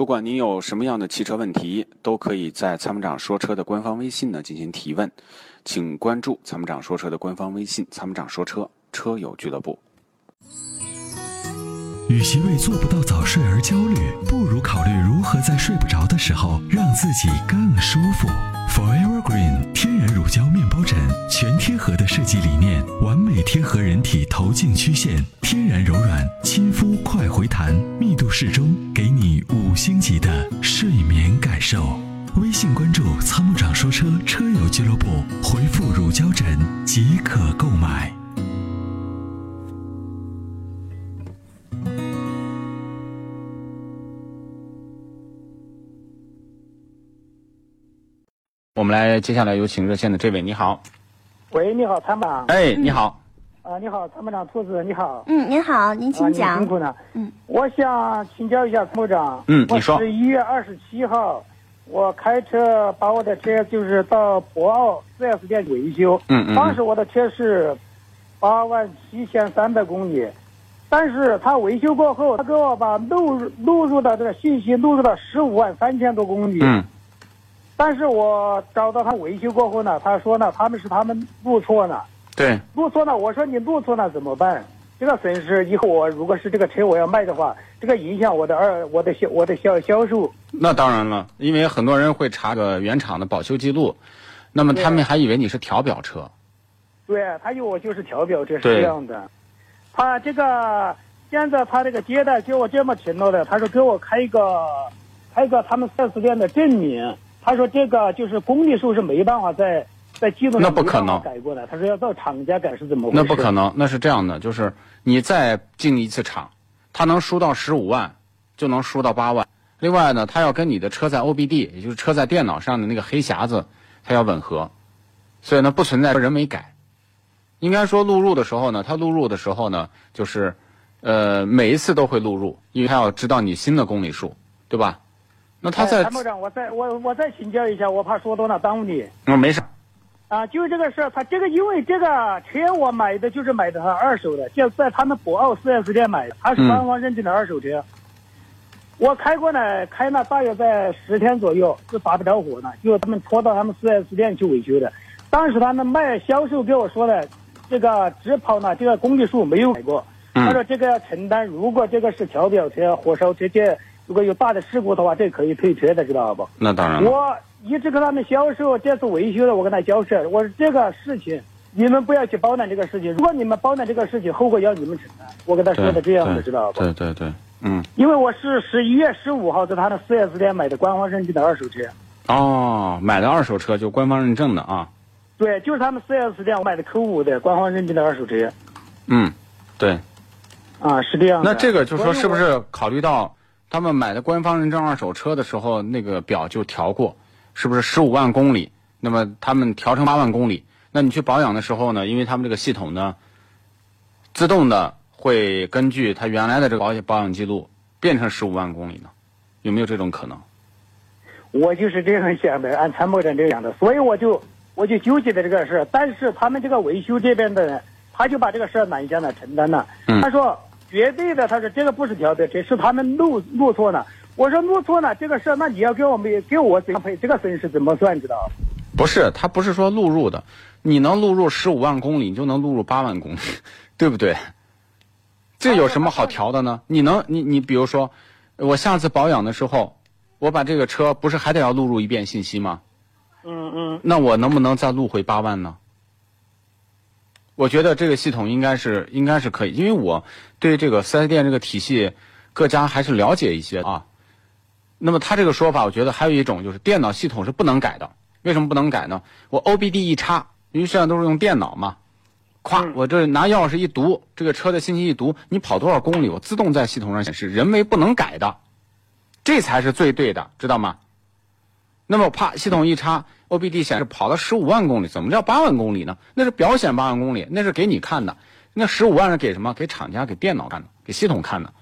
不管您有什么样的汽车问题，都可以在参谋长说车的官方微信呢进行提问，请关注参谋长说车的官方微信“参谋长说车车友俱乐部”。与其为做不到早睡而焦虑，不如考虑如何在睡不着的时候让自己更舒服。合的设计理念，完美贴合人体头颈曲线，天然柔软，亲肤快回弹，密度适中，给你五星级的睡眠感受。微信关注“参谋长说车”车友俱乐部，回复“乳胶枕”即可购买。我们来，接下来有请热线的这位，你好。喂，你好，参谋长。哎，你好。啊，你好，参谋长兔子，你好。嗯，您好，您请啊，讲。你辛苦了。嗯，我想请教一下参谋长。嗯你说我十一月二十七号，我开车把我的车就是到博鳌四 S 店维修。嗯嗯嗯当时我的车是八万七千三百公里，但是他维修过后，他给我把录入录入的这个信息录入到十五万三千多公里。嗯但是我找到他维修过后呢，他说呢，他们是他们录错了。对，录错了，我说你录错了怎么办？这个损失以后我如果是这个车我要卖的话，这个影响我的二我的销我的销销售。那当然了，因为很多人会查个原厂的保修记录，那么他们还以为你是调表车。对他以为我就是调表车是这样的。他这个现在他这个接待给我这么承诺的，他说给我开一个开一个他们四 S 店的证明，他说这个就是公里数是没办法在在记录上那不可能没办法改过来，他说要到厂家改是怎么回事？那不可能，那是这样的，就是你再进一次厂，他能输到十五万，就能输到八万。另外呢，他要跟你的车载 OBD，也就是车载电脑上的那个黑匣子，它要吻合，所以呢不存在人为改。应该说录入的时候呢，它录入的时候呢，就是呃每一次都会录入，因为它要知道你新的公里数，对吧？那他在哎参谋长，我再我我再请教一下，我怕说多了耽误你。嗯没事，啊，就这个事儿，他这个因为这个车我买的就是买的他二手的，就在他们博奥 4S 店买的，他是嗯官方认证的二手车。我开过来，开了大约在十天左右，就打不着火了，就他们拖到他们 4S 店去维修的。当时他们卖销售给我说的，这个只跑呢，这个公里数没有改过。嗯他说这个要承担，如果这个是调表车、火烧车，这如果有大的事故的话，这可以退车的，知道不？那当然了。我一直跟他们销售，这次维修的，我跟他交涉，我说这个事情你们不要去包揽这个事情，如果你们包揽这个事情，后果要你们承担。我跟他说的这样的，知道不？对对对，嗯。因为我是十一月十五号在他的四 S 店买的官方认证的二手车，哦，买的二手车就官方认证的啊。对，就是他们四 S 店我买的 Q 五的官方认证的二手车，嗯，对。啊，是这样的。那这个就说是不是考虑到他们买的官方认证二手车的时候，那个表就调过，是不是十五万公里？那么他们调成八万公里，那你去保养的时候呢，因为他们这个系统呢，自动的会根据他原来的这个保险保养记录变成十五万公里呢？有没有这种可能？我就是这样想的，按参谋长这样的，所以我就我就纠结的这个事。但是他们这个维修这边的人，他就把这个事儿揽下来承担了。嗯他说绝对的，他说这个不是调的，这是他们录录错了。我说录错了这个事儿，那你要给我们给我怎样赔？这个损失怎么算？知道？不是，他不是说录入的，你能录入十五万公里，你就能录入八万公里，对不对？这有什么好调的呢？你能，你你比如说，我下次保养的时候，我把这个车不是还得要录入一遍信息吗？嗯嗯，那我能不能再录回八万呢？我觉得这个系统应该是应该是可以，因为我对这个四 S 店这个体系各家还是了解一些啊。那么他这个说法，我觉得还有一种就是电脑系统是不能改的。为什么不能改呢？我 OBD 一插，因为现在都是用电脑嘛，咵，嗯我这拿钥匙一读，这个车的信息一读，你跑多少公里，我自动在系统上显示，人为不能改的，这才是最对的，知道吗？那么啪，系统一插，OBD 显示跑了十五万公里，怎么叫八万公里呢？那是表显八万公里，那是给你看的。那十五万是给什么？给厂家、给电脑看的，给系统看的。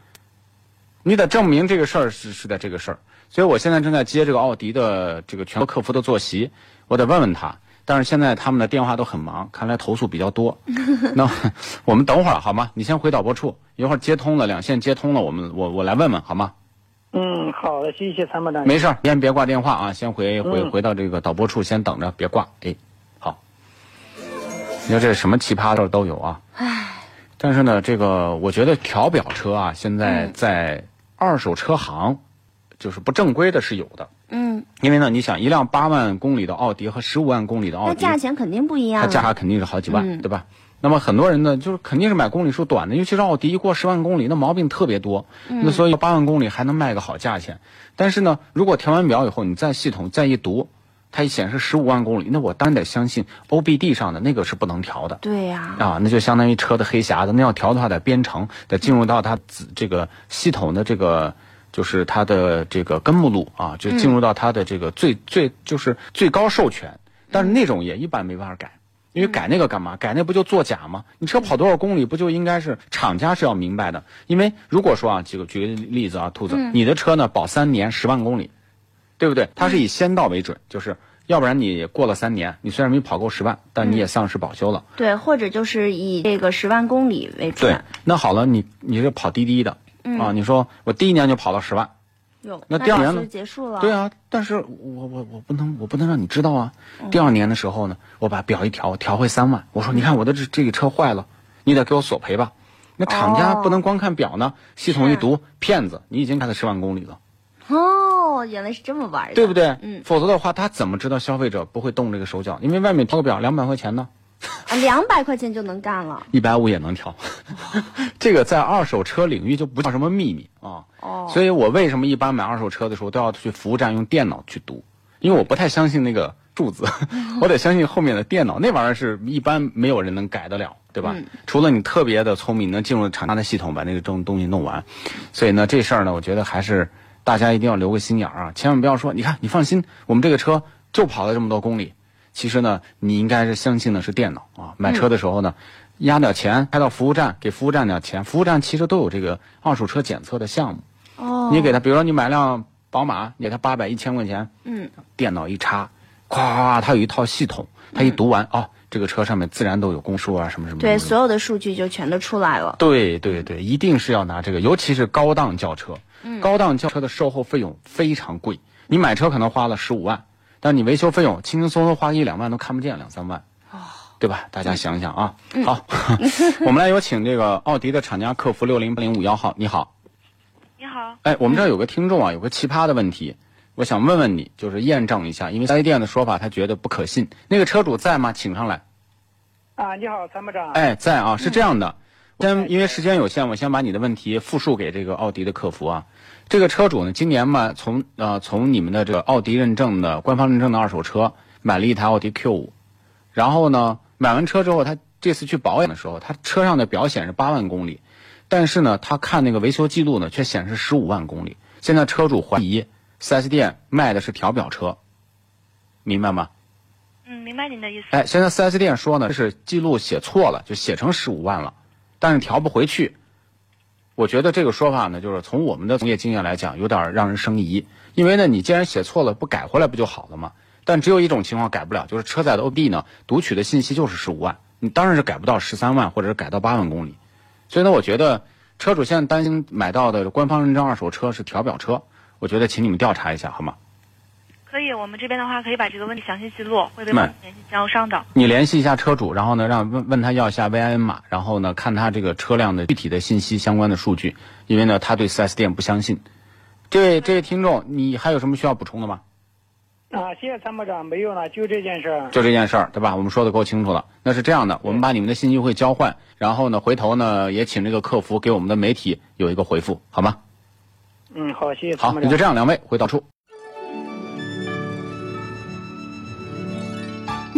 你得证明这个事儿是是在这个事儿。所以我现在正在接这个奥迪的这个全国客服的坐席，我得问问他。但是现在他们的电话都很忙，看来投诉比较多。那我们等会儿好吗？你先回导播处，一会儿接通了，两线接通了，我们我我来问问好吗？嗯，好的，谢谢参谋长。没事儿，先别挂电话啊，先回回嗯回到这个导播处，先等着，别挂。哎，好。你说这什么奇葩的事儿都有啊。唉。但是呢，这个我觉得调表车啊，现在嗯在二手车行，就是不正规的是有的。嗯，因为呢，你想一辆八万公里的奥迪和十五万公里的奥迪那，价钱肯定不一样啊。它价格肯定是好几万，嗯对吧？那么很多人呢，就是肯定是买公里数短的，尤其是奥迪一过十万公里，那毛病特别多。嗯那所以八万公里还能卖个好价钱。但是呢，如果调完表以后，你再系统再一读，它一显示十五万公里，那我当然得相信 OBD 上的那个是不能调的。对呀、啊，那就相当于车的黑匣子，那要调的话得编程，得进入到它子这个系统的这个，就是它的这个根目录啊，就进入到它的这个最、最就是最高授权，但是那种也一般没办法改。因为改那个干嘛？改那不就作假吗？你车跑多少公里，不就应该是厂家是要明白的？因为如果说啊，举个举个例子啊，兔子，你的车呢保三年十万公里，对不对？它是以先到为准，就是要不然你过了三年，你虽然没跑够十万，但你也丧失保修了。对，或者就是以这个十万公里为准。对，那好了，你你是跑滴滴的、啊，你说我第一年就跑了十万，哟，那第二年呢结束了。对啊，但是我我我不能我不能让你知道啊。第二年的时候呢，我把表一调，调回三万，我说你看我的这这个车坏了，你得给我索赔吧。那厂家哦不能光看表呢，系统一读，骗子，你已经开了十万公里了，哦，原来是这么玩的，对不对？嗯，否则的话，他怎么知道消费者不会动这个手脚？因为外面调个表两百块钱呢。啊，两百块钱就能干了。一百五也能调，这个在二手车领域就不叫什么秘密啊。哦所以我为什么一般买二手车的时候都要去服务站用电脑去读？因为我不太相信那个数字，我得相信后面的电脑，那玩意儿是一般没有人能改得了，对吧？除了你特别的聪明，能进入厂家的系统把那个东东西弄完。所以呢，这事儿呢，我觉得还是大家一定要留个心眼儿啊，千万不要说，你看你放心，我们这个车就跑了这么多公里。其实呢，你应该是相信的是电脑啊。买车的时候呢，压点钱开到服务站，给服务站点钱。服务站其实都有这个二手车检测的项目。哦，你给他，比如说你买辆宝马，你给他八百一千块钱，嗯，电脑一插，咵咵咵，它有一套系统，它一读完，哦，这个车上面自然都有公数啊，什么什么。对，所有的数据就全都出来了。对对对，一定是要拿这个，尤其是高档轿车。嗯高档轿车的售后费用非常贵，你买车可能花了十五万，但你维修费用轻轻松松花一两万都看不见，两三万。对吧？大家想想啊。好，我们来有请这个奥迪的厂家客服六零八零五幺号，你好。你好，哎，我们这儿有个听众啊，有个奇葩的问题，我想问问你，就是验证一下，因为四 S 店的说法他觉得不可信。那个车主在吗？请上来。啊，你好，参谋长。哎，在啊，是这样的，先因为时间有限，我先把你的问题复述给这个奥迪的客服啊。这个车主呢，今年嘛，从呃从你们的这个奥迪认证的官方认证的二手车买了一台奥迪 Q 五，然后呢，买完车之后，他这次去保养的时候，他车上的表显示八万公里，但是呢，他看那个维修记录呢，却显示十五万公里。现在车主怀疑 4S 店卖的是调表车，明白吗？嗯，明白您的意思。哎，现在 4S 店说呢，这是记录写错了，就写成十五万了，但是调不回去。我觉得这个说法呢，就是从我们的从业经验来讲，有点让人生疑。因为呢，你既然写错了，不改回来不就好了吗？但只有一种情况改不了，就是车载的 OB 呢，读取的信息就是十五万，你当然是改不到十三万，或者是改到八万公里。所以呢，我觉得车主现在担心买到的官方认证二手车是调表车，我觉得请你们调查一下好吗？可以，我们这边的话可以把这个问题详细记录，会为那帮你联系经销商的。你联系一下车主，然后呢，让问问他要一下 VIN 码，然后呢，看他这个车辆的具体的信息相关的数据，因为呢，他对 4S 店不相信。这位这位听众，你还有什么需要补充的吗？啊，谢谢参谋长，没有了，就这件事儿。就这件事儿，对吧？我们说的够清楚了。那是这样的，我们把你们的信息会交换，然后呢，回头呢，也请这个客服给我们的媒体有一个回复，好吗？嗯，好，谢谢参好，谋长。那就这样，两位回到处。